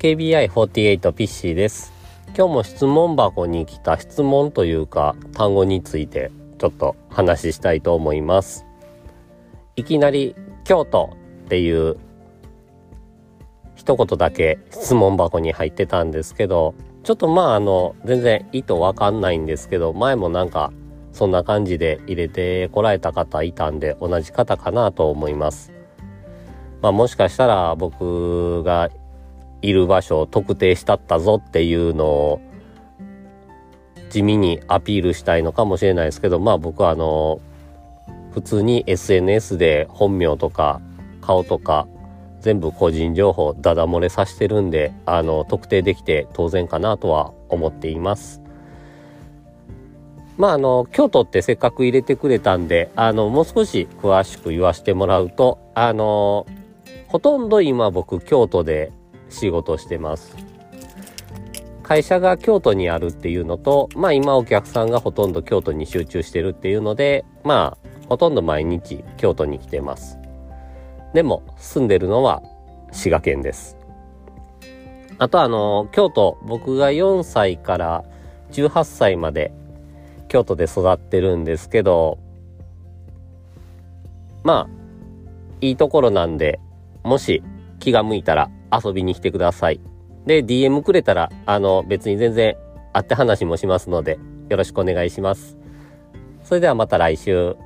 KBI48 ピッシーです。今日も質問箱に来た質問というか単語についてちょっと話したいと思います。いきなり京都っていう一言だけ質問箱に入ってたんですけど、ちょっとまああの全然意図わかんないんですけど、前もなんかそんな感じで入れてこられた方いたんで同じ方かなと思います。まあもしかしたら僕がいる場所を特定したったぞっていうのを地味にアピールしたいのかもしれないですけどまあ僕はあの普通に SNS で本名とか顔とか全部個人情報ダダ漏れさせてるんであの特定できて当然かなとは思っています。まああの京都ってせっかく入れてくれたんであのもう少し詳しく言わせてもらうとあのほとんど今僕京都で仕事してます。会社が京都にあるっていうのと、まあ今お客さんがほとんど京都に集中してるっていうので、まあほとんど毎日京都に来てます。でも住んでるのは滋賀県です。あとあの、京都、僕が4歳から18歳まで京都で育ってるんですけど、まあ、いいところなんで、もし気が向いたら遊びに来てください。で、DM くれたら、あの、別に全然会って話もしますので、よろしくお願いします。それではまた来週。